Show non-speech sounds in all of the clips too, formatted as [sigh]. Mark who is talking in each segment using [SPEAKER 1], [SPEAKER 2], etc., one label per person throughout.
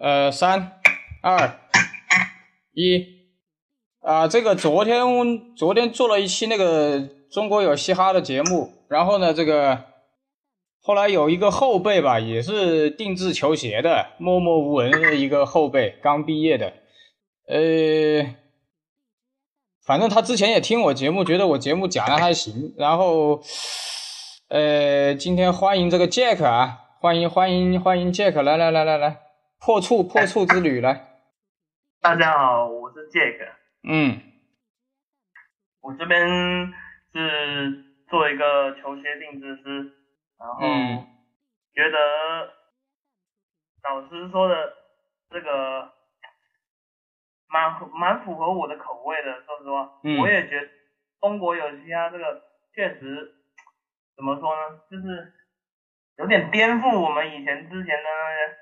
[SPEAKER 1] 呃，三、二、一，啊，这个昨天昨天做了一期那个中国有嘻哈的节目，然后呢，这个后来有一个后辈吧，也是定制球鞋的，默默无闻的一个后辈，刚毕业的，呃，反正他之前也听我节目，觉得我节目讲的还行，然后，呃，今天欢迎这个 Jack 啊。欢迎欢迎欢迎，Jack 来来来来来，破处破处之旅来。
[SPEAKER 2] 大家好，我是 Jack。
[SPEAKER 1] 嗯，
[SPEAKER 2] 我这边是做一个球鞋定制师，然后觉得老师说的这个蛮蛮符合我的口味的。说实话，我也觉得中国有嘻哈这个确实怎么说呢，就是。有点颠覆我们以前之前的那些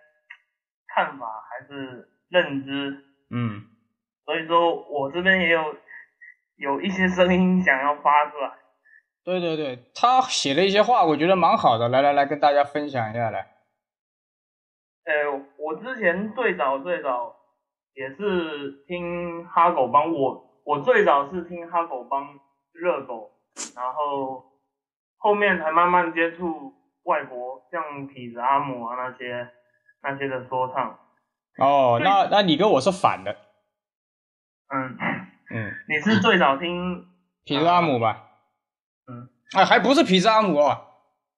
[SPEAKER 2] 看法还是认知，
[SPEAKER 1] 嗯，
[SPEAKER 2] 所以说我这边也有有一些声音想要发出来。
[SPEAKER 1] 对对对，他写了一些话，我觉得蛮好的，来来来跟大家分享一下来。
[SPEAKER 2] 呃，我之前最早最早也是听哈狗帮，我我最早是听哈狗帮热狗，然后后面才慢慢接触。外国像痞子阿姆啊那些那些的说唱，
[SPEAKER 1] 哦，那那你跟我是反的，
[SPEAKER 2] 嗯
[SPEAKER 1] 嗯，[laughs]
[SPEAKER 2] 你是最早听 [coughs]
[SPEAKER 1] 痞子阿姆吧？
[SPEAKER 2] 嗯，
[SPEAKER 1] 哎，还不是痞子阿姆哦，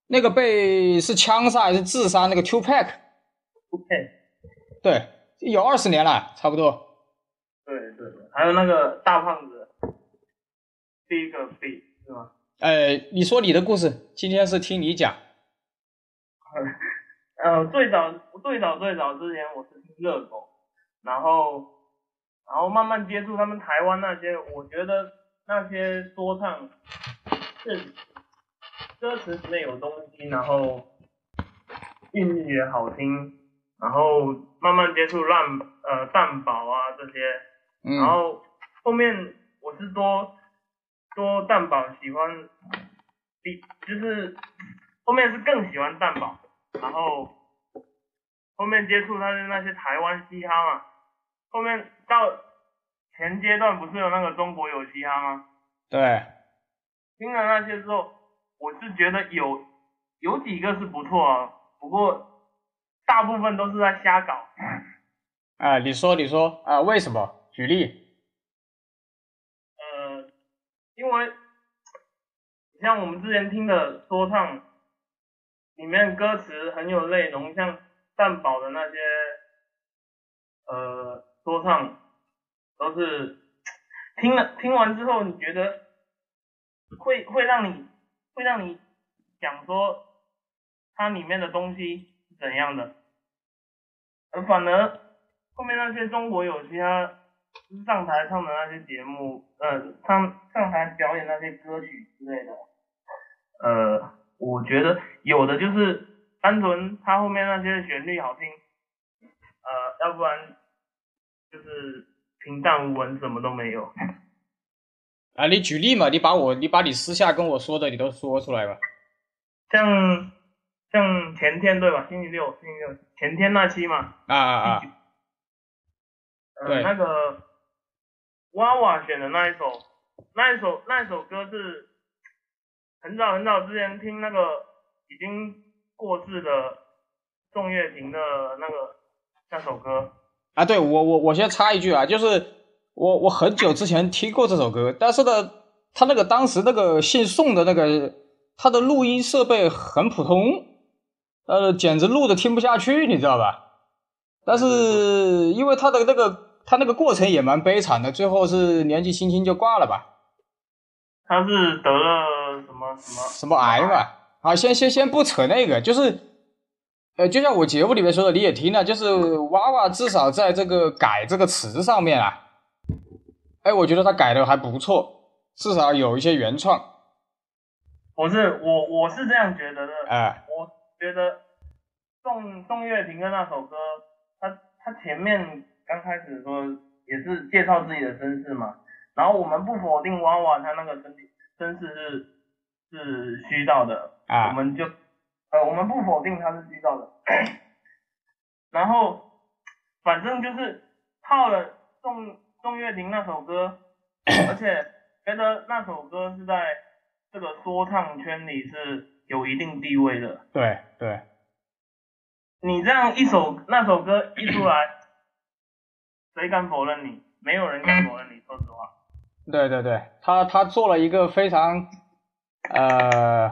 [SPEAKER 1] 那个被是枪杀还是自杀那个 Two
[SPEAKER 2] Pack？Two Pack，
[SPEAKER 1] 对，有二十年了，差不多。
[SPEAKER 2] 对对，还有那个大胖子，Big Big 是吗？
[SPEAKER 1] 哎，你说你的故事，今天是听你讲。[laughs]
[SPEAKER 2] 呃，最早最早最早之前我是听热狗，然后然后慢慢接触他们台湾那些，我觉得那些说唱是歌词里面有东西，然后韵律也好听，然后慢慢接触烂呃蛋堡啊这些，然后后面我是多多蛋堡喜欢，比就是后面是更喜欢蛋堡。然后后面接触他的那些台湾嘻哈嘛，后面到前阶段不是有那个中国有嘻哈吗？
[SPEAKER 1] 对，
[SPEAKER 2] 听了那些之后，我是觉得有有几个是不错啊，不过大部分都是在瞎搞。
[SPEAKER 1] 啊，你说你说啊，为什么？举例。
[SPEAKER 2] 呃，因为像我们之前听的说唱。里面歌词很有内容，像蛋堡的那些呃说唱，都是听了听完之后，你觉得会会让你会让你想说它里面的东西是怎样的，而反而后面那些中国有嘻哈上台唱的那些节目，呃上上台表演那些歌曲之类的，呃。我觉得有的就是单纯他后面那些旋律好听，呃，要不然就是平淡无闻，什么都没有。
[SPEAKER 1] 啊，你举例嘛，你把我，你把你私下跟我说的，你都说出来吧。
[SPEAKER 2] 像像前天对吧？星期六，星期六前天那期嘛。
[SPEAKER 1] 啊啊啊。
[SPEAKER 2] 呃，那个娃娃选的那一首，那一首那一首歌是。很早很早之前听那个已经过世的宋岳庭的那个那首歌
[SPEAKER 1] 啊，对我我我先插一句啊，就是我我很久之前听过这首歌，但是呢，他那个当时那个姓宋的那个他的录音设备很普通，呃，简直录的听不下去，你知道吧？但是因为他的那个他那个过程也蛮悲惨的，最后是年纪轻轻就挂了吧？
[SPEAKER 2] 他是得了。什么什么
[SPEAKER 1] 什么癌嘛？好，先先先不扯那个，就是，呃，就像我节目里面说的，你也听了，就是娃娃至少在这个改这个词上面啊，哎，我觉得他改的还不错，至少有一些原创。
[SPEAKER 2] 不是我我是这样觉得的，
[SPEAKER 1] 哎，
[SPEAKER 2] 我觉得宋宋岳庭的那首歌，他他前面刚开始说也是介绍自己的身世嘛，然后我们不否定娃娃他那个身身世是。是虚造的啊，我们就呃，我们不否定它是虚造的。[coughs] 然后反正就是套了宋宋岳庭那首歌，而且觉得那首歌是在这个说唱圈里是有一定地位的。
[SPEAKER 1] 对对，
[SPEAKER 2] 你这样一首那首歌一出来，谁敢否认你？没有人敢否认你，说实话。
[SPEAKER 1] 对对对，他他做了一个非常呃，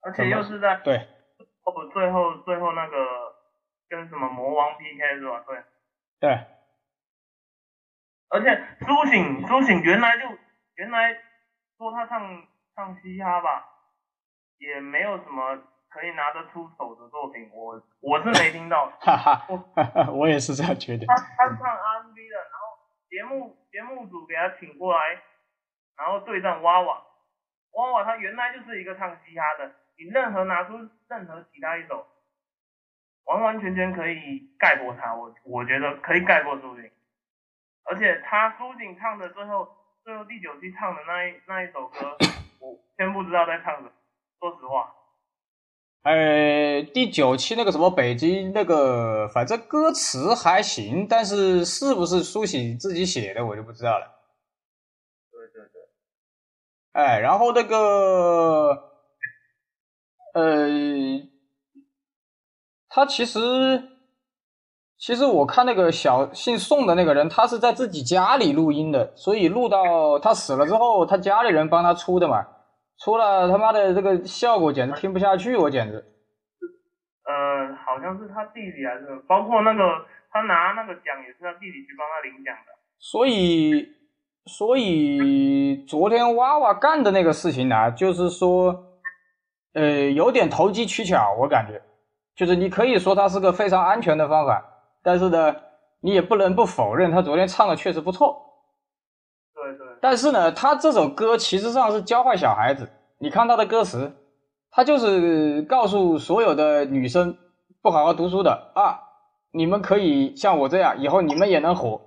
[SPEAKER 2] 而且又是在
[SPEAKER 1] 对
[SPEAKER 2] 哦最后最后那个跟什么魔王 PK 是吧？对。
[SPEAKER 1] 对，
[SPEAKER 2] 而且苏醒苏醒原来就原来说他唱唱嘻哈吧，也没有什么可以拿得出手的作品，我我是没听到。
[SPEAKER 1] 哈哈，我也是这样觉得。
[SPEAKER 2] 他他唱 R&B 的，然后节目节目组给他请过来，然后对战娃娃，娃娃他原来就是一个唱嘻哈的，你任何拿出任何其他一首，完完全全可以盖过他，我我觉得可以盖过苏醒，而且他苏醒唱的最后最后第九期唱的那一那一首歌，[laughs] 我先不知道在唱什么，说实话。
[SPEAKER 1] 呃，第九期那个什么北京那个，反正歌词还行，但是是不是苏醒自己写的，我就不知道了。哎，然后那个，呃，他其实，其实我看那个小姓宋的那个人，他是在自己家里录音的，所以录到他死了之后，他家里人帮他出的嘛。出了他妈的这个效果简直听不下去，我简直。
[SPEAKER 2] 呃，好像是他弟弟还是，包括那个他拿那个奖也是他弟弟去帮他领奖的。
[SPEAKER 1] 所以，所以昨天娃娃干的那个事情呢，就是说，呃，有点投机取巧，我感觉，就是你可以说它是个非常安全的方法，但是呢，你也不能不否认他昨天唱的确实不错。对对但是呢，他这首歌其实上是教坏小孩子。你看他的歌词，他就是告诉所有的女生不好好读书的啊，你们可以像我这样，以后你们也能火。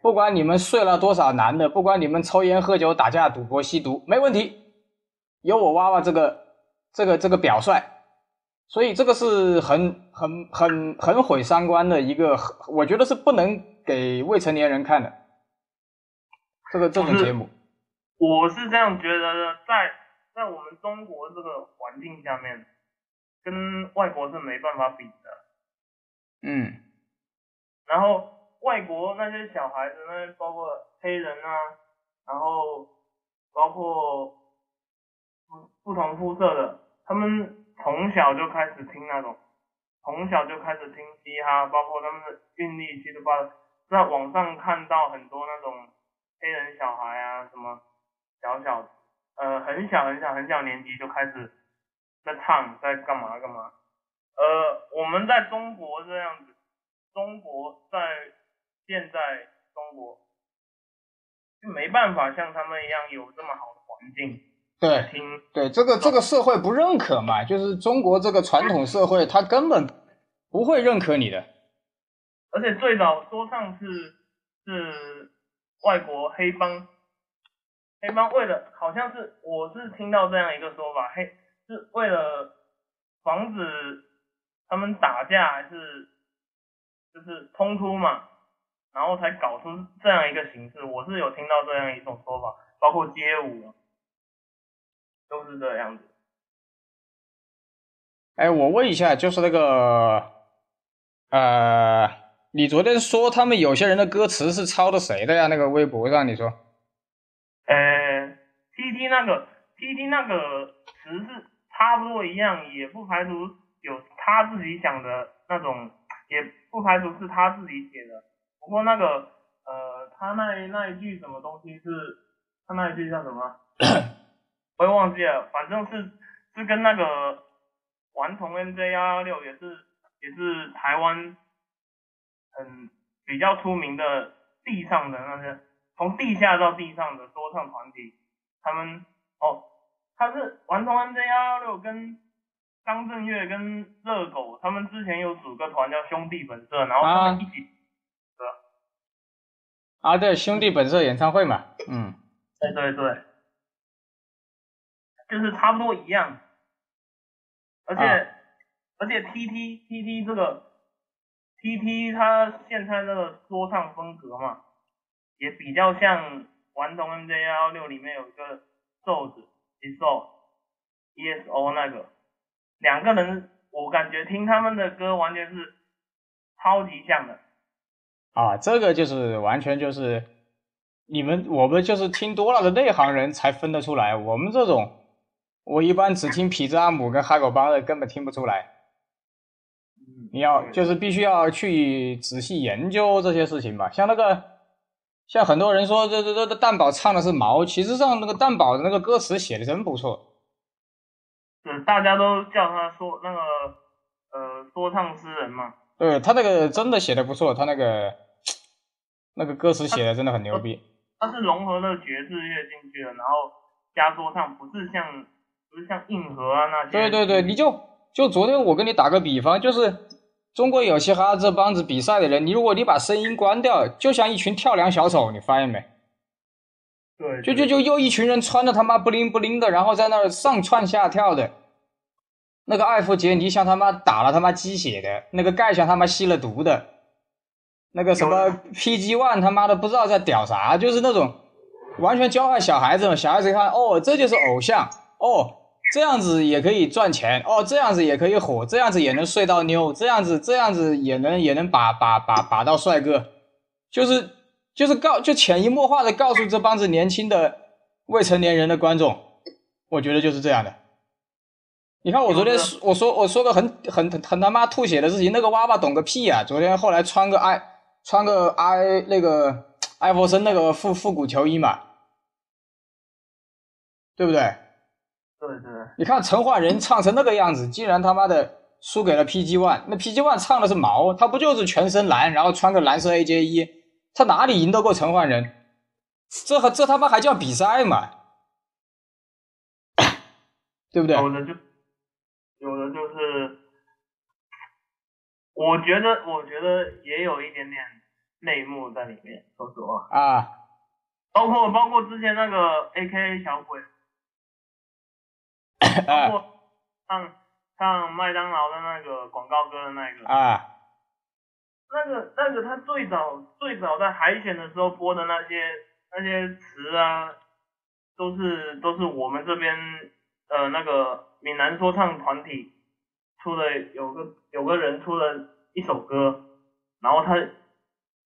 [SPEAKER 1] 不管你们睡了多少男的，不管你们抽烟喝酒打架赌博吸毒，没问题，有我娃娃这个这个这个表率。所以这个是很很很很毁三观的一个，我觉得是不能给未成年人看的。这个这种节目，
[SPEAKER 2] 我是这样觉得的，在在我们中国这个环境下面，跟外国是没办法比的。
[SPEAKER 1] 嗯。
[SPEAKER 2] 然后外国那些小孩子，那包括黑人啊，然后包括不不同肤色的，他们从小就开始听那种，从小就开始听嘻哈，包括他们的韵律，其实把在网上看到很多那种。黑人小孩啊，什么小小呃很小很小很小年纪就开始在唱，在干嘛干嘛？呃，我们在中国这样子，中国在现在中国就没办法像他们一样有这么好的环境。
[SPEAKER 1] 对，
[SPEAKER 2] 听
[SPEAKER 1] 对这个这个社会不认可嘛，就是中国这个传统社会，他根本不会认可你的。
[SPEAKER 2] 而且最早说唱是是。外国黑帮，黑帮为了好像是我是听到这样一个说法，黑是为了防止他们打架还是就是冲突嘛，然后才搞出这样一个形式。我是有听到这样一种说法，包括街舞都是这样子。
[SPEAKER 1] 哎，我问一下，就是那个呃。你昨天说他们有些人的歌词是抄的谁的呀？那个微博上你说，
[SPEAKER 2] 呃，T T 那个 T T 那个词是差不多一样，也不排除有他自己想的那种，也不排除是他自己写的。不过那个呃，他那那一句什么东西是，他那一句叫什么？[coughs] 我也忘记了，反正是是跟那个顽童 N J 幺幺六也是也是台湾。嗯，比较出名的地上的那些，从地下到地上的说唱团体，他们哦，他是顽童 N J 幺幺六跟张震岳跟热狗，他们之前有组个团叫兄弟本色，然后他们一起，对
[SPEAKER 1] 啊，对，兄弟本色演唱会嘛，嗯，
[SPEAKER 2] 对对对，就是差不多一样，而且而且 T T T T 这个。TT 他现在这个说唱风格嘛，也比较像顽童 MJ 幺幺六里面有一个瘦子 ESO ESO 那个两个人，我感觉听他们的歌完全是超级像的。
[SPEAKER 1] 啊，这个就是完全就是你们我们就是听多了的内行人才分得出来，我们这种我一般只听痞子阿姆跟哈狗帮的根本听不出来。你要就是必须要去仔细研究这些事情吧，像那个，像很多人说这这这蛋宝唱的是毛，其实上那个蛋宝的那个歌词写的真不错。
[SPEAKER 2] 嗯，大家都叫他说那个呃说唱诗人嘛。
[SPEAKER 1] 对他那个真的写的不错，他那个那个歌词写的真的很牛逼。
[SPEAKER 2] 它是融合了爵士乐进去了，然后加说唱，不是像不是像硬核啊那些。
[SPEAKER 1] 对对对，你就就昨天我跟你打个比方，就是。中国有嘻哈这帮子比赛的人，你如果你把声音关掉，就像一群跳梁小丑，你发现没？
[SPEAKER 2] 对，
[SPEAKER 1] 就就就又一群人穿的他妈不灵不灵的，然后在那儿上窜下跳的。那个艾弗杰尼像他妈打了他妈鸡血的，那个盖像他妈吸了毒的，那个什么 PG One 他妈的不知道在屌啥，就是那种完全教坏小孩子嘛。小孩子看哦，这就是偶像哦。这样子也可以赚钱哦，这样子也可以火，这样子也能睡到妞，这样子这样子也能也能把把把把到帅哥，就是就是告就潜移默化的告诉这帮子年轻的未成年人的观众，我觉得就是这样的。你看我昨天我说我说个很很很他妈吐血的事情，那个娃娃懂个屁啊！昨天后来穿个埃穿个埃那个艾弗森那个复复古球衣嘛，对不对？
[SPEAKER 2] 对对，
[SPEAKER 1] 你看陈奂仁唱成那个样子，竟然他妈的输给了 PG One。那 PG One 唱的是毛，他不就是全身蓝，然后穿个蓝色 AJ 衣，他哪里赢得过陈奂仁？这还这他妈还叫比赛嘛？[coughs] 对不对？
[SPEAKER 2] 有的就有的就是，我觉得我觉得也有一点点内幕在里面，说实话。
[SPEAKER 1] 啊，
[SPEAKER 2] 包括包括之前那个 AK 小鬼。[coughs] 包括唱唱麦当劳的那个广告歌的那个。
[SPEAKER 1] 啊，
[SPEAKER 2] 那个那个他最早最早在海选的时候播的那些那些词啊，都是都是我们这边呃那个闽南说唱团体出的，有个有个人出了一首歌，然后他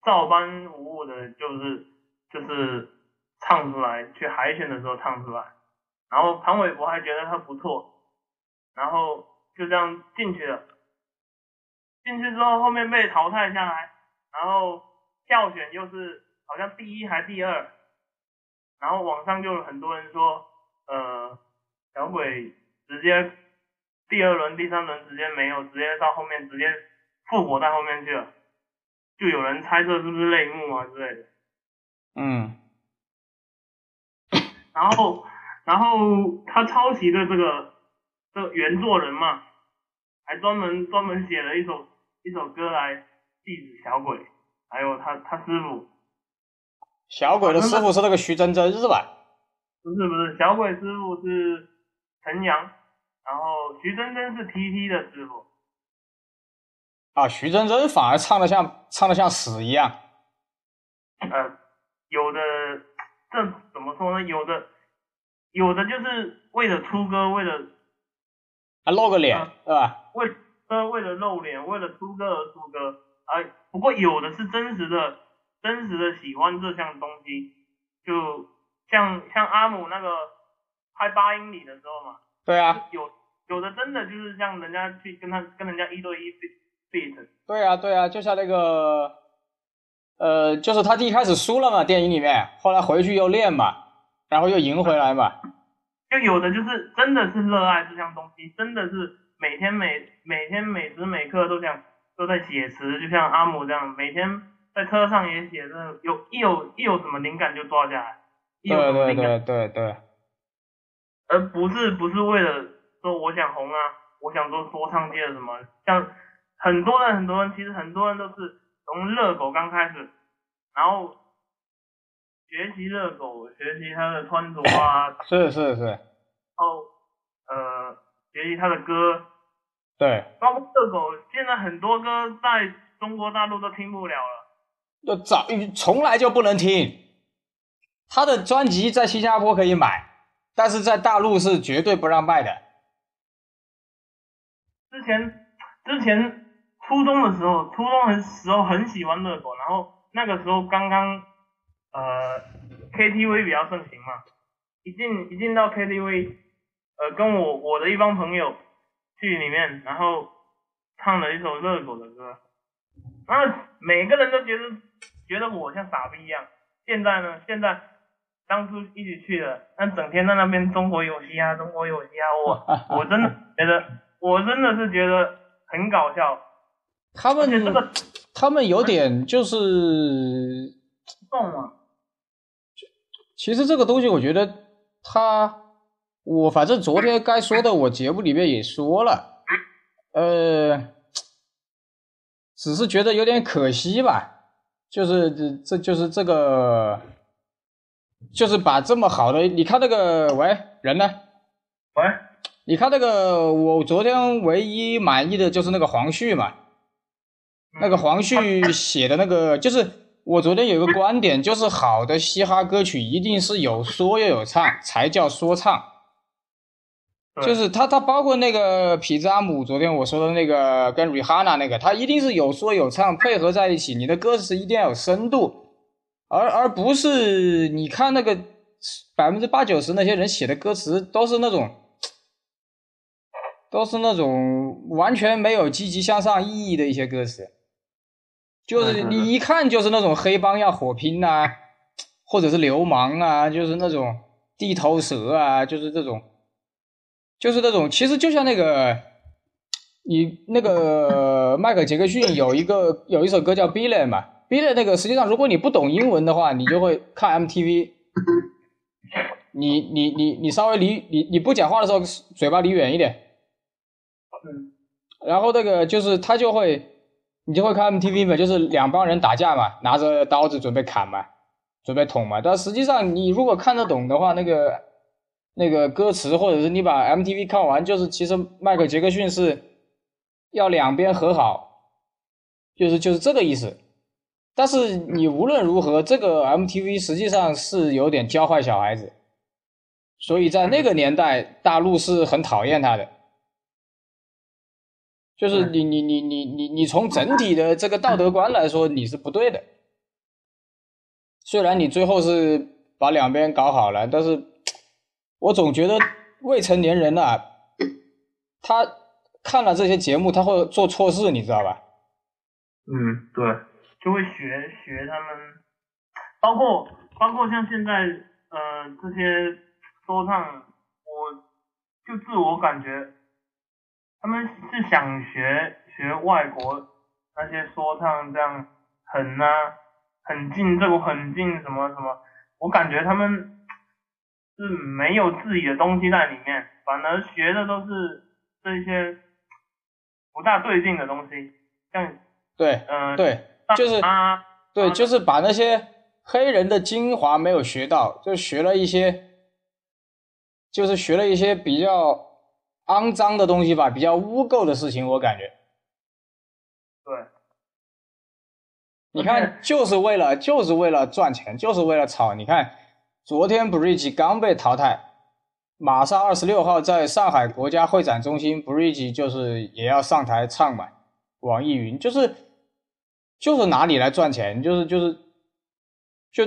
[SPEAKER 2] 照搬无误的，就是就是唱出来，去海选的时候唱出来。然后潘玮柏还觉得他不错，然后就这样进去了。进去之后后面被淘汰下来，然后票选又是好像第一还第二，然后网上就有很多人说，呃，小鬼直接第二轮、第三轮直接没有，直接到后面直接复活在后面去了，就有人猜测是不是泪目啊之类的。
[SPEAKER 1] 嗯，
[SPEAKER 2] 然后。然后他抄袭的这个这原作人嘛，还专门专门写了一首一首歌来祭祀小鬼，还有他他师傅。
[SPEAKER 1] 小鬼的师傅是那个徐真真是吧？
[SPEAKER 2] 不是不是，小鬼师傅是陈阳，然后徐真真是 TT 的师傅。
[SPEAKER 1] 啊，徐真真反而唱的像唱的像屎一样。
[SPEAKER 2] 呃，有的这怎么说呢？有的。有的就是为了出歌，为了
[SPEAKER 1] 啊露个脸，对吧？
[SPEAKER 2] 为呃为了露脸，为了出歌而出歌。啊，不过有的是真实的，真实的喜欢这项东西，就像像阿姆那个拍八英里的时候嘛。
[SPEAKER 1] 对啊。
[SPEAKER 2] 有有的真的就是像人家去跟他跟人家一对一 beat。
[SPEAKER 1] 对啊对啊，就像那个，呃，就是他一开始输了嘛，电影里面，后来回去又练嘛。然后又赢回来嘛，
[SPEAKER 2] 就有的就是真的是热爱这项东西，真的是每天每每天每时每刻都想都在写词，就像阿姆这样，每天在车上也写着，有一有一有什么灵感就抓下来，一有什么灵
[SPEAKER 1] 感，对对对对，
[SPEAKER 2] 而不是不是为了说我想红啊，我想做说唱界的什么，像很多人很多人其实很多人都是从热狗刚开始，然后。学习热狗，学习他的穿着啊，[laughs]
[SPEAKER 1] 是是是，然
[SPEAKER 2] 后呃，学习他的歌，
[SPEAKER 1] 对，
[SPEAKER 2] 包括热狗，现在很多歌在中国大陆都听不了了。
[SPEAKER 1] 就早从来就不能听，他的专辑在新加坡可以买，但是在大陆是绝对不让卖的。
[SPEAKER 2] 之前之前初中的时候，初中的时候很喜欢热狗，然后那个时候刚刚呃 KTV 比较盛行嘛，一进一进到 KTV，呃跟我我的一帮朋友去里面，然后唱了一首热狗的歌，然后每个人都觉得觉得我像傻逼一样。现在呢，现在当初一起去的，那整天在那边中国有嘻哈，中国有嘻哈，我我真的觉得，我真的是觉得很搞笑。
[SPEAKER 1] 他们
[SPEAKER 2] 而且这个
[SPEAKER 1] 他们有点就是，其实这个东西我觉得他，我反正昨天该说的我节目里面也说了，呃，只是觉得有点可惜吧，就是这这就是这个，就是把这么好的，你看那个喂人呢？
[SPEAKER 2] 喂，
[SPEAKER 1] 你看那个，我昨天唯一满意的就是那个黄旭嘛，那个黄旭写的那个，就是我昨天有一个观点，就是好的嘻哈歌曲一定是有说又有唱才叫说唱，就是他他包括那个皮扎姆，昨天我说的那个跟 Rihanna 那个，他一定是有说有唱配合在一起，你的歌词一定要有深度，而而不是你看那个百分之八九十那些人写的歌词都是那种。都是那种完全没有积极向上意义的一些歌词，就是你一看就是那种黑帮要火拼呐、或者是流氓啊，就是那种地头蛇啊，就是这种，就是那种，其实就像那个你那个迈克杰克逊有一个有一首歌叫《Billy》嘛，《Billy》那个实际上如果你不懂英文的话，你就会看 MTV。[laughs] 你你你你稍微离你你不讲话的时候，嘴巴离远一点。
[SPEAKER 2] 嗯，
[SPEAKER 1] 然后那个就是他就会，你就会看 MTV 嘛，就是两帮人打架嘛，拿着刀子准备砍嘛，准备捅嘛。但实际上你如果看得懂的话，那个那个歌词或者是你把 MTV 看完，就是其实迈克杰克逊是要两边和好，就是就是这个意思。但是你无论如何，这个 MTV 实际上是有点教坏小孩子，所以在那个年代，大陆是很讨厌他的。就是你你你你你你从整体的这个道德观来说，你是不对的。虽然你最后是把两边搞好了，但是我总觉得未成年人啊，他看了这些节目，他会做错事，你知道吧？
[SPEAKER 2] 嗯，对，就会学学他们，包括包括像现在呃这些说唱，我就自我感觉，他们是想学学外国那些说唱这样很啊很近这个很近什么什么，我感觉他们是没有自己的东西在里面，反而学的都是这些不大对劲的东西，像
[SPEAKER 1] 对
[SPEAKER 2] 呃
[SPEAKER 1] 对，就是
[SPEAKER 2] 啊
[SPEAKER 1] 对，
[SPEAKER 2] 啊
[SPEAKER 1] 就是把那些黑人的精华没有学到，就学了一些，就是学了一些比较肮脏的东西吧，比较污垢的事情，我感觉。
[SPEAKER 2] 对，
[SPEAKER 1] 你看，就是为了就是为了赚钱，就是为了炒。你看，昨天 Bridge 刚被淘汰，马上二十六号在上海国家会展中心，Bridge 就是也要上台唱嘛。网易云就是就是拿你来赚钱，就是就是就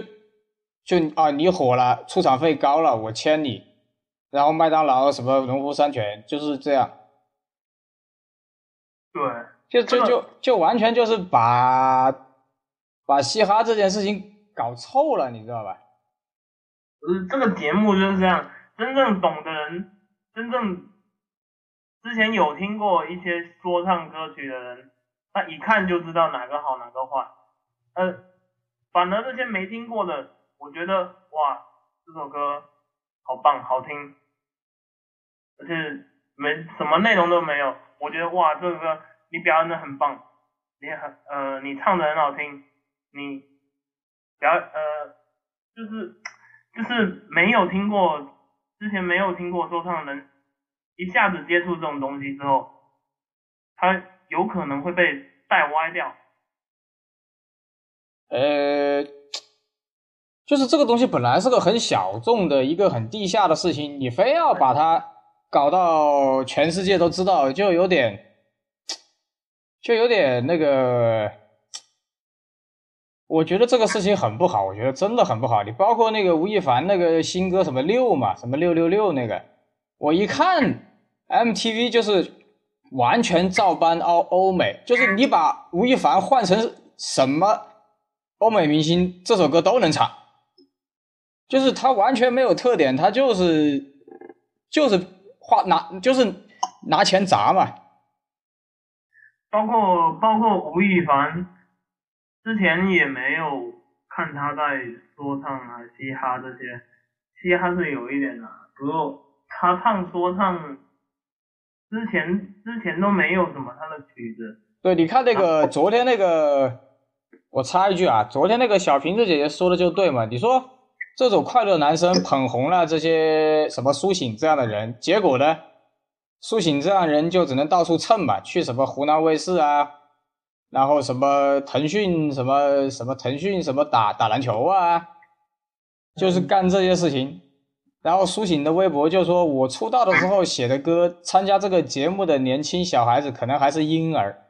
[SPEAKER 1] 就啊，你火了，出场费高了，我签你，然后麦当劳什么农夫山泉就是这样。
[SPEAKER 2] 对，
[SPEAKER 1] 就就就就完全就是把把嘻哈这件事情搞臭了，你知道吧？
[SPEAKER 2] 呃，这个节目就是这样，真正懂的人，真正之前有听过一些说唱歌曲的人，他一看就知道哪个好哪个坏。呃，反而那些没听过的，我觉得哇，这首歌好棒，好听，而且没什么内容都没有，我觉得哇，这个歌你表演的很棒，你很呃，你唱的很好听，你表呃就是就是没有听过之前没有听过说唱的人，一下子接触这种东西之后，他有可能会被带歪掉，
[SPEAKER 1] 呃，就是这个东西本来是个很小众的一个很地下的事情，你非要把它搞到全世界都知道，就有点，就有点那个。我觉得这个事情很不好，我觉得真的很不好。你包括那个吴亦凡那个新歌什么六嘛，什么六六六那个，我一看 MTV 就是完全照搬欧欧美，就是你把吴亦凡换成什么欧美明星，这首歌都能唱，就是他完全没有特点，他就是就是花拿就是拿钱砸嘛，
[SPEAKER 2] 包括包括吴亦凡。之前也没有看他在说唱啊、嘻哈这些，嘻哈是有一点的，不过他唱说唱之前之前都没有什么他的曲子。
[SPEAKER 1] 对，你看那个昨天那个，我插一句啊，昨天那个小瓶子姐姐说的就对嘛，你说这种快乐男生捧红了这些什么苏醒这样的人，结果呢，苏醒这样人就只能到处蹭吧，去什么湖南卫视啊。然后什么腾讯什么什么腾讯什么打打篮球啊，就是干这些事情。然后苏醒的微博就说：“我出道的时候写的歌，参加这个节目的年轻小孩子可能还是婴儿。”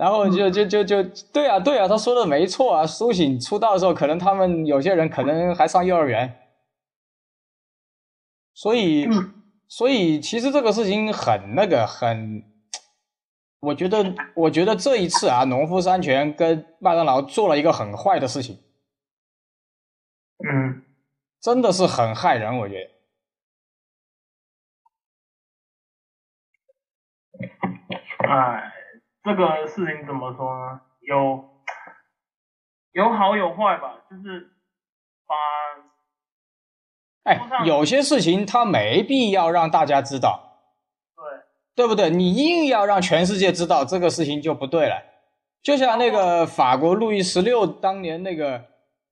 [SPEAKER 1] 然后就就就就对啊对啊，他说的没错啊。苏醒出道的时候，可能他们有些人可能还上幼儿园。所以所以其实这个事情很那个很。我觉得，我觉得这一次啊，农夫山泉跟麦当劳做了一个很坏的事情，
[SPEAKER 2] 嗯，
[SPEAKER 1] 真的是很害人。我觉得，
[SPEAKER 2] 哎，这个事情怎么说呢？有有好有坏吧，就是把，
[SPEAKER 1] 哎，有些事情他没必要让大家知道。对对不对？你硬要让全世界知道这个事情就不对了。就像那个法国路易十六当年那个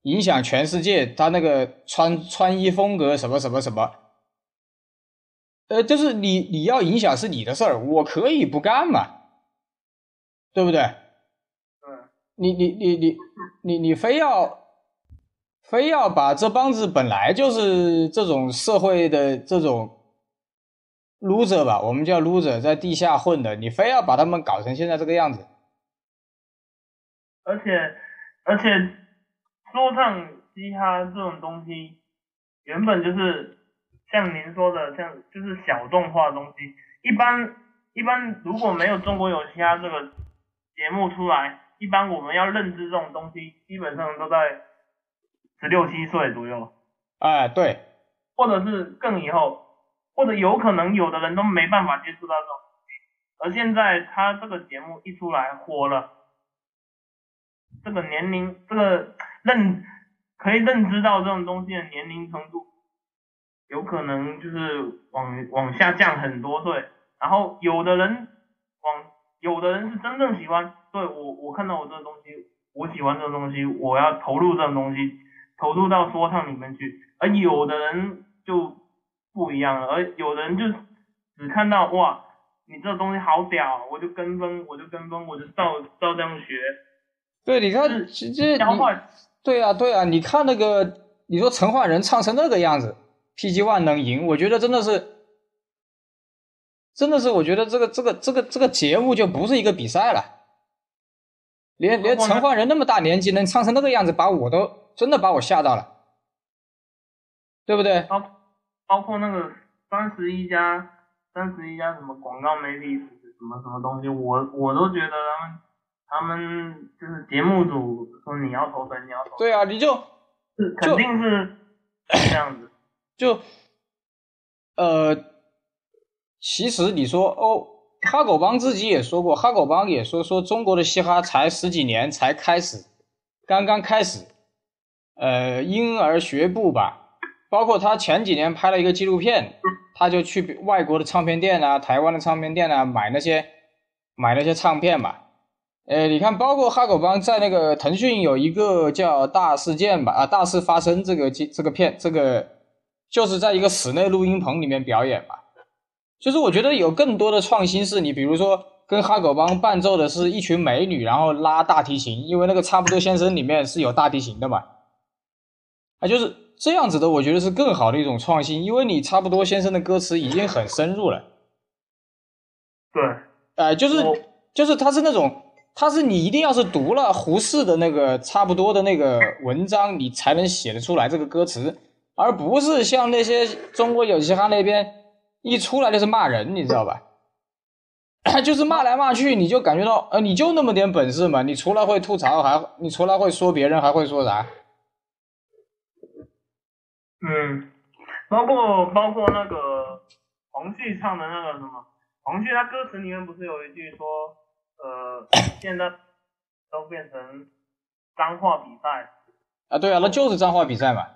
[SPEAKER 1] 影响全世界，他那个穿穿衣风格什么什么什么，呃，就是你你要影响是你的事儿，我可以不干嘛，对不对？
[SPEAKER 2] 嗯。
[SPEAKER 1] 你你你你你你非要非要把这帮子本来就是这种社会的这种。loser 吧，我们叫 loser，在地下混的，你非要把他们搞成现在这个样子。
[SPEAKER 2] 而且，而且，说唱、嘻哈这种东西，原本就是像您说的，像就是小众化的东西。一般，一般如果没有中国有嘻哈这个节目出来，一般我们要认知这种东西，基本上都在十六七岁左右。
[SPEAKER 1] 哎，对。
[SPEAKER 2] 或者是更以后。或者有可能有的人都没办法接触到这种东西，而现在他这个节目一出来火了，这个年龄这个认可以认知到这种东西的年龄程度，有可能就是往往下降很多岁，然后有的人往有的人是真正喜欢，对我我看到我这个东西，我喜欢这个东西，我要投入这种东西，投入到说唱里面去，而有的人就。不一样了，而有的人就只看到哇，你这东西好屌，我就跟风，我就跟风，我就照照这样学。
[SPEAKER 1] 对，你看，其实，对啊，对啊，你看那个，你说陈奂仁唱成那个样子，PG One 能赢，我觉得真的是，真的是，我觉得这个这个这个这个节目就不是一个比赛了，连连陈奂仁那么大年纪能唱成那个样子，把我都真的把我吓到了，对不对？
[SPEAKER 2] 包。包括那个三十一家，三十一家什么广告媒体什么什么东西，我我都觉得他们他们就是节目组说你要投谁你要投。
[SPEAKER 1] 对啊，你就，
[SPEAKER 2] 是肯定是这样子。
[SPEAKER 1] 就，呃，其实你说哦，哈狗帮自己也说过，哈狗帮也说说中国的嘻哈才十几年才开始，刚刚开始，呃，婴儿学步吧。包括他前几年拍了一个纪录片，他就去外国的唱片店啊、台湾的唱片店啊买那些买那些唱片嘛。呃，你看，包括哈狗帮在那个腾讯有一个叫《大事件》吧，啊，《大事发生》这个这这个片，这个就是在一个室内录音棚里面表演嘛。就是我觉得有更多的创新是你比如说跟哈狗帮伴奏的是一群美女，然后拉大提琴，因为那个差不多先生里面是有大提琴的嘛，啊，就是这样子的，我觉得是更好的一种创新，因为你差不多先生的歌词已经很深入了，
[SPEAKER 2] 对，
[SPEAKER 1] 哎，就是就是他是那种，他是你一定要是读了胡适的那个差不多的那个文章，你才能写得出来这个歌词，而不是像那些中国有嘻哈那边一出来就是骂人，你知道吧？[clears throat] 就是骂来骂去，你就感觉到，呃，你就那么点本事嘛？你除了会吐槽，还你除了会说别人，还会说啥？
[SPEAKER 2] 嗯，包括包括那个黄旭唱的那个什么，黄旭他歌词里面不是有一句说，呃，现在都变成脏话比赛，
[SPEAKER 1] 啊，对啊，那就是脏话比赛嘛。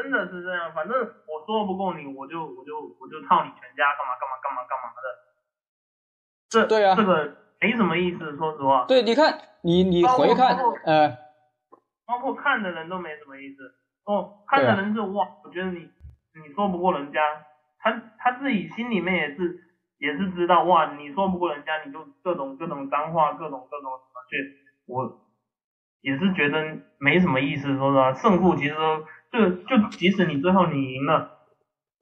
[SPEAKER 2] 真的是这样。反正我说不过你，我就我就我就套你全家，干嘛干嘛干嘛干嘛的。这
[SPEAKER 1] 对啊
[SPEAKER 2] 这个没什么意思，说实话。
[SPEAKER 1] 对，你看，你你回看呃，
[SPEAKER 2] 包括看的人都没什么意思。哦，看的人是哇，我觉得你你说不过人家，他他自己心里面也是也是知道哇，你说不过人家，你就各种各种脏话，各种各种什么去，我也是觉得没什么意思。说实话，胜负其实都就就即使你最后你赢了，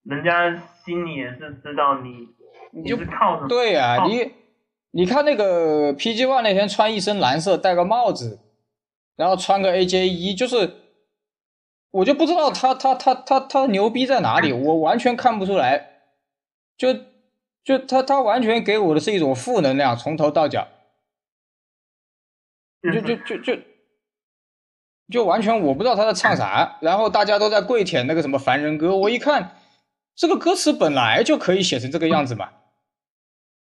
[SPEAKER 2] 人家心里也是知道你你
[SPEAKER 1] 就是
[SPEAKER 2] 靠什么。
[SPEAKER 1] 对呀、你你看那个 PG One 那天穿一身蓝色，戴个帽子，然后穿个 AJ 一，就是我就不知道他他他他他牛逼在哪里，我完全看不出来，就就他他完全给我的是一种负能量，从头到脚，就就就就就完全我不知道他在唱啥，然后大家都在跪舔那个什么凡人歌，我一看这个歌词本来就可以写成这个样子嘛，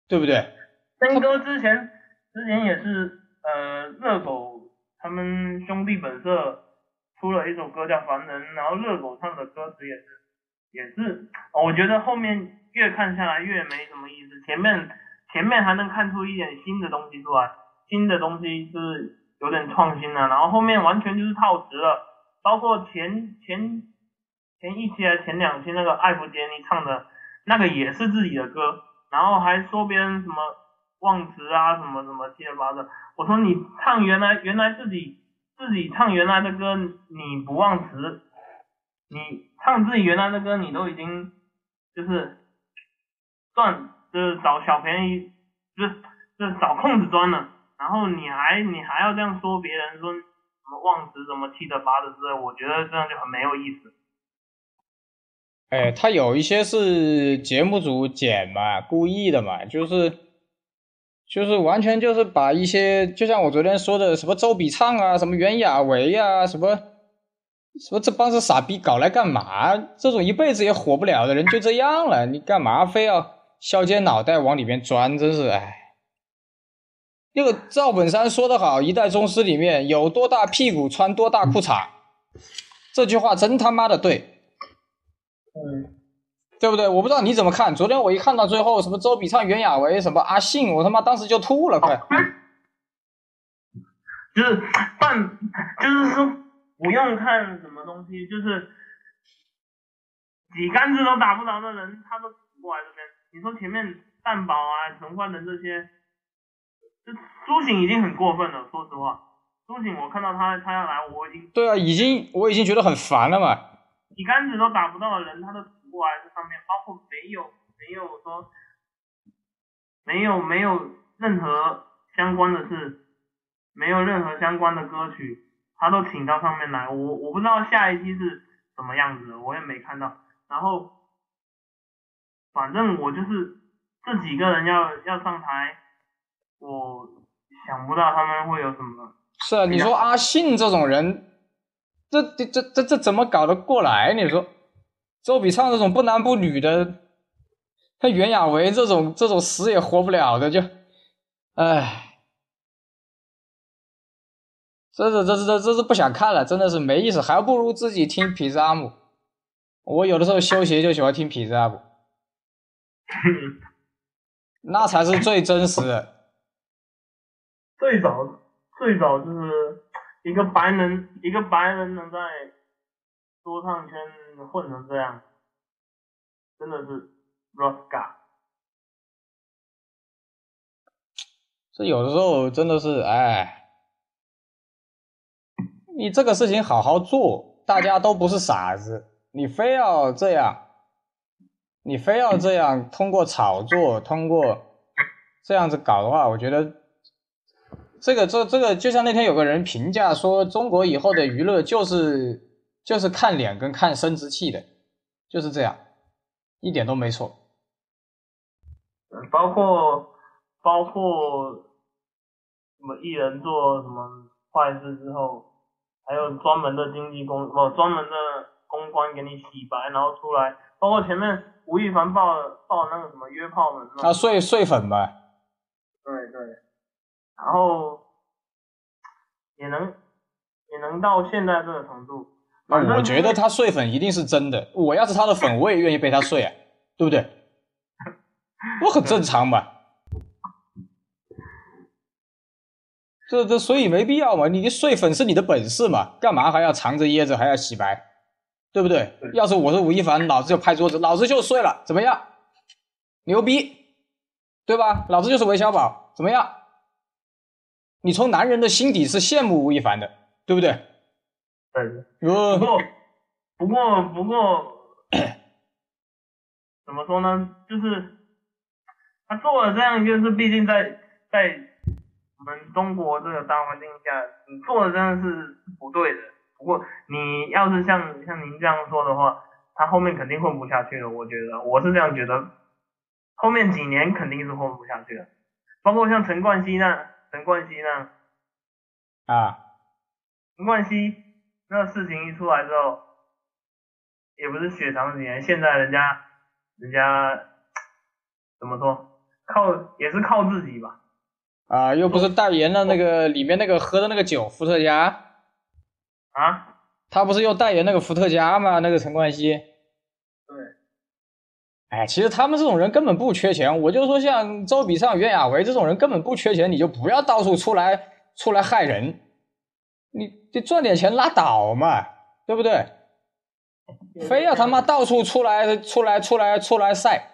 [SPEAKER 1] 对不对？
[SPEAKER 2] 森哥之前之前也是呃热狗他们兄弟本色出了一首歌叫《凡人》，然后热狗唱的歌词也是也是，哦我觉得后面越看下来越没什么意思，前面前面还能看出一点新的东西出来，新的东西是有点创新了，然后后面完全就是套词了，包括前前前一期还前两期那个艾弗杰尼唱的那个也是自己的歌，然后还说别人什么忘词啊，什么什么七七八八的。我说你唱原来原来自己自己唱原来的歌，你不忘词，你唱自己原来的歌，你都已经就是赚就是找小便宜，就是就是找空子钻了。然后你还你还要这样说别人说什么忘词什么七的八的之类，我觉得这样就很没有意思。
[SPEAKER 1] 哎，他有一些是节目组剪嘛，故意的嘛，就是就是完全就是把一些，就像我昨天说的，什么周笔畅啊，什么袁娅维啊，什么什么这帮子傻逼搞来干嘛？这种一辈子也火不了的人就这样了，你干嘛非要削尖脑袋往里面钻？真是哎。那个赵本山说得好，《一代宗师》里面有多大屁股穿多大裤衩，这句话真他妈的对。
[SPEAKER 2] 嗯，
[SPEAKER 1] 对不对？我不知道你怎么看。昨天我一看到最后，什么周笔畅、袁娅维、什么阿信，我他妈当时就吐了，快！[laughs]
[SPEAKER 2] 就是半，就是说不用看什么东西，就是几竿子都打不着的人，他都死过来这边。你说前面蛋堡啊、陈焕的这些，就苏醒已经很过分了。说实话，苏醒我看到他他要来，我已经
[SPEAKER 1] 对啊，已经我已经觉得很烦了嘛。
[SPEAKER 2] 你杆子都打不到的人，他都死过来这上面，包括没有没有说没有没有任何相关的事，没有任何相关的歌曲，他都请到上面来。我我不知道下一期是什么样子的，我也没看到。然后反正我就是这几个人要要上台，我想不到他们会有什么。
[SPEAKER 1] 是啊，你说阿信这种人，这这这这这怎么搞得过来？你说周笔畅这种不男不女的，他袁娅维这种这种死也活不了的，就，唉，这这这这这是不想看了，真的是没意思，还不如自己听痞子阿姆。我有的时候休息就喜欢听痞子阿姆，[laughs] 那才是最真实的。
[SPEAKER 2] 最早最早就是一个白人，一个白人能在说唱圈混成这样，真的是 Rocka。
[SPEAKER 1] 这有的时候真的是，哎，你这个事情好好做，大家都不是傻子，你非要这样，你非要这样通过炒作，通过这样子搞的话，我觉得这个这这个就像那天有个人评价说，中国以后的娱乐就是就是看脸跟看生殖器的，就是这样，一点都没错。
[SPEAKER 2] 包括包括什么艺人做什么坏事之后，还有专门的经纪公不专门的公关给你洗白，然后出来，包括前面吴亦凡爆爆那个什么约炮门，
[SPEAKER 1] 他碎碎粉呗。
[SPEAKER 2] 对对，然后也能也能到现在这个程度。
[SPEAKER 1] 我觉得他碎粉一定是真的，我要是他的粉，我也愿意被他碎啊，对不对？我很正常嘛？这这所以没必要嘛？你睡粉是你的本事嘛？干嘛还要藏着掖着还要洗白？对不对？要是我是吴亦凡，老子就拍桌子，老子就睡了，怎么样？牛逼，对吧？老子就是韦小宝，怎么样？你从男人的心底是羡慕吴亦凡的，对不对？
[SPEAKER 2] 对。不过，不过，不过，怎么说呢？就是。他做了这样一件事，毕竟在在我们中国这个大环境下，你做的真的是不对的。不过你要是像像您这样说的话，他后面肯定混不下去了。我觉得我是这样觉得，后面几年肯定是混不下去了。包括像陈冠希那陈冠希
[SPEAKER 1] 呢？啊，
[SPEAKER 2] 陈冠希那事情一出来之后，也不是雪藏几年，现在人家人家怎么说？靠也是靠自己吧，
[SPEAKER 1] 啊，又不是代言了那个里面那个喝的那个酒伏特加，
[SPEAKER 2] 啊，
[SPEAKER 1] 他不是又代言那个伏特加吗？那个陈冠希，
[SPEAKER 2] 对，
[SPEAKER 1] 哎，其实他们这种人根本不缺钱，我就说像周笔畅、袁娅维这种人根本不缺钱，你就不要到处出来出来害人，你你赚点钱拉倒嘛，对不对？非要他妈到处出来出来出来出来晒。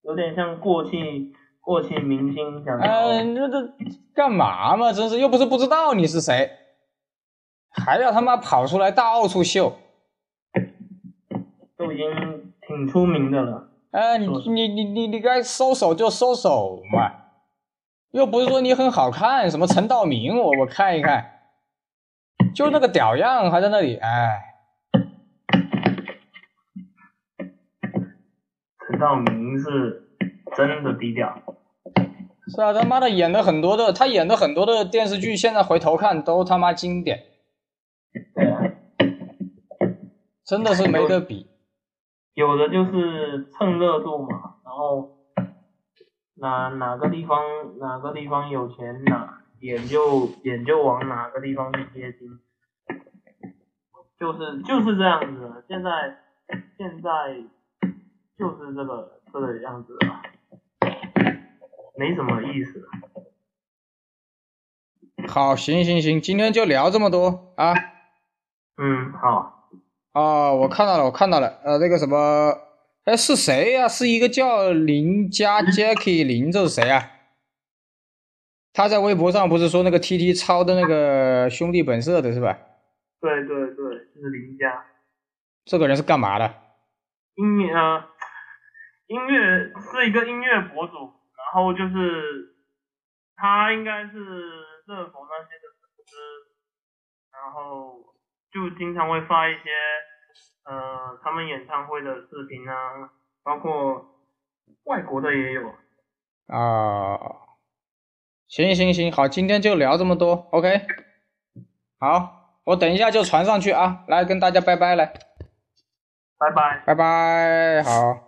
[SPEAKER 2] 有点像过气过气明星，想嗯，
[SPEAKER 1] 这这干嘛嘛？真是又不是不知道你是谁，还要他妈跑出来到处秀，
[SPEAKER 2] 都已经挺出名的了。
[SPEAKER 1] 哎，你你你你你该收手就收手嘛，又不是说你很好看，什么陈道明，我我看一看，就那个屌样还在那里，哎。
[SPEAKER 2] 陈道明是真的低调，
[SPEAKER 1] 是啊，他妈的演的很多的，他演的很多的电视剧，现在回头看都他妈经典，真的是没得比。
[SPEAKER 2] 有的就是蹭热度嘛，然后哪哪个地方哪个地方有钱哪眼就眼就往哪个地方去贴金，就是就是这样子。现在现在。就是这个这个样子了，没什么意思。
[SPEAKER 1] 好，行行行，今天就聊这么多啊。
[SPEAKER 2] 嗯，好。
[SPEAKER 1] 哦，我看到了，我看到了，呃，那个什么，哎，是谁呀？是一个叫林家 Jackie 林，这是谁啊？他在微博上不是说那个 T T 抄的那个兄弟本色的是吧？
[SPEAKER 2] 对对对，就是林家。
[SPEAKER 1] 这个人是干嘛的？
[SPEAKER 2] 音乐啊。音乐是一个音乐博主，然后就是他应该是热狗那些的粉丝，然后就经常会发一些呃他们演唱会的视频啊，包括外国的也有。
[SPEAKER 1] 啊，行行行，好，今天就聊这么多，OK，好，我等一下就传上去啊，来跟大家拜拜来，
[SPEAKER 2] 拜拜，
[SPEAKER 1] 拜拜，好。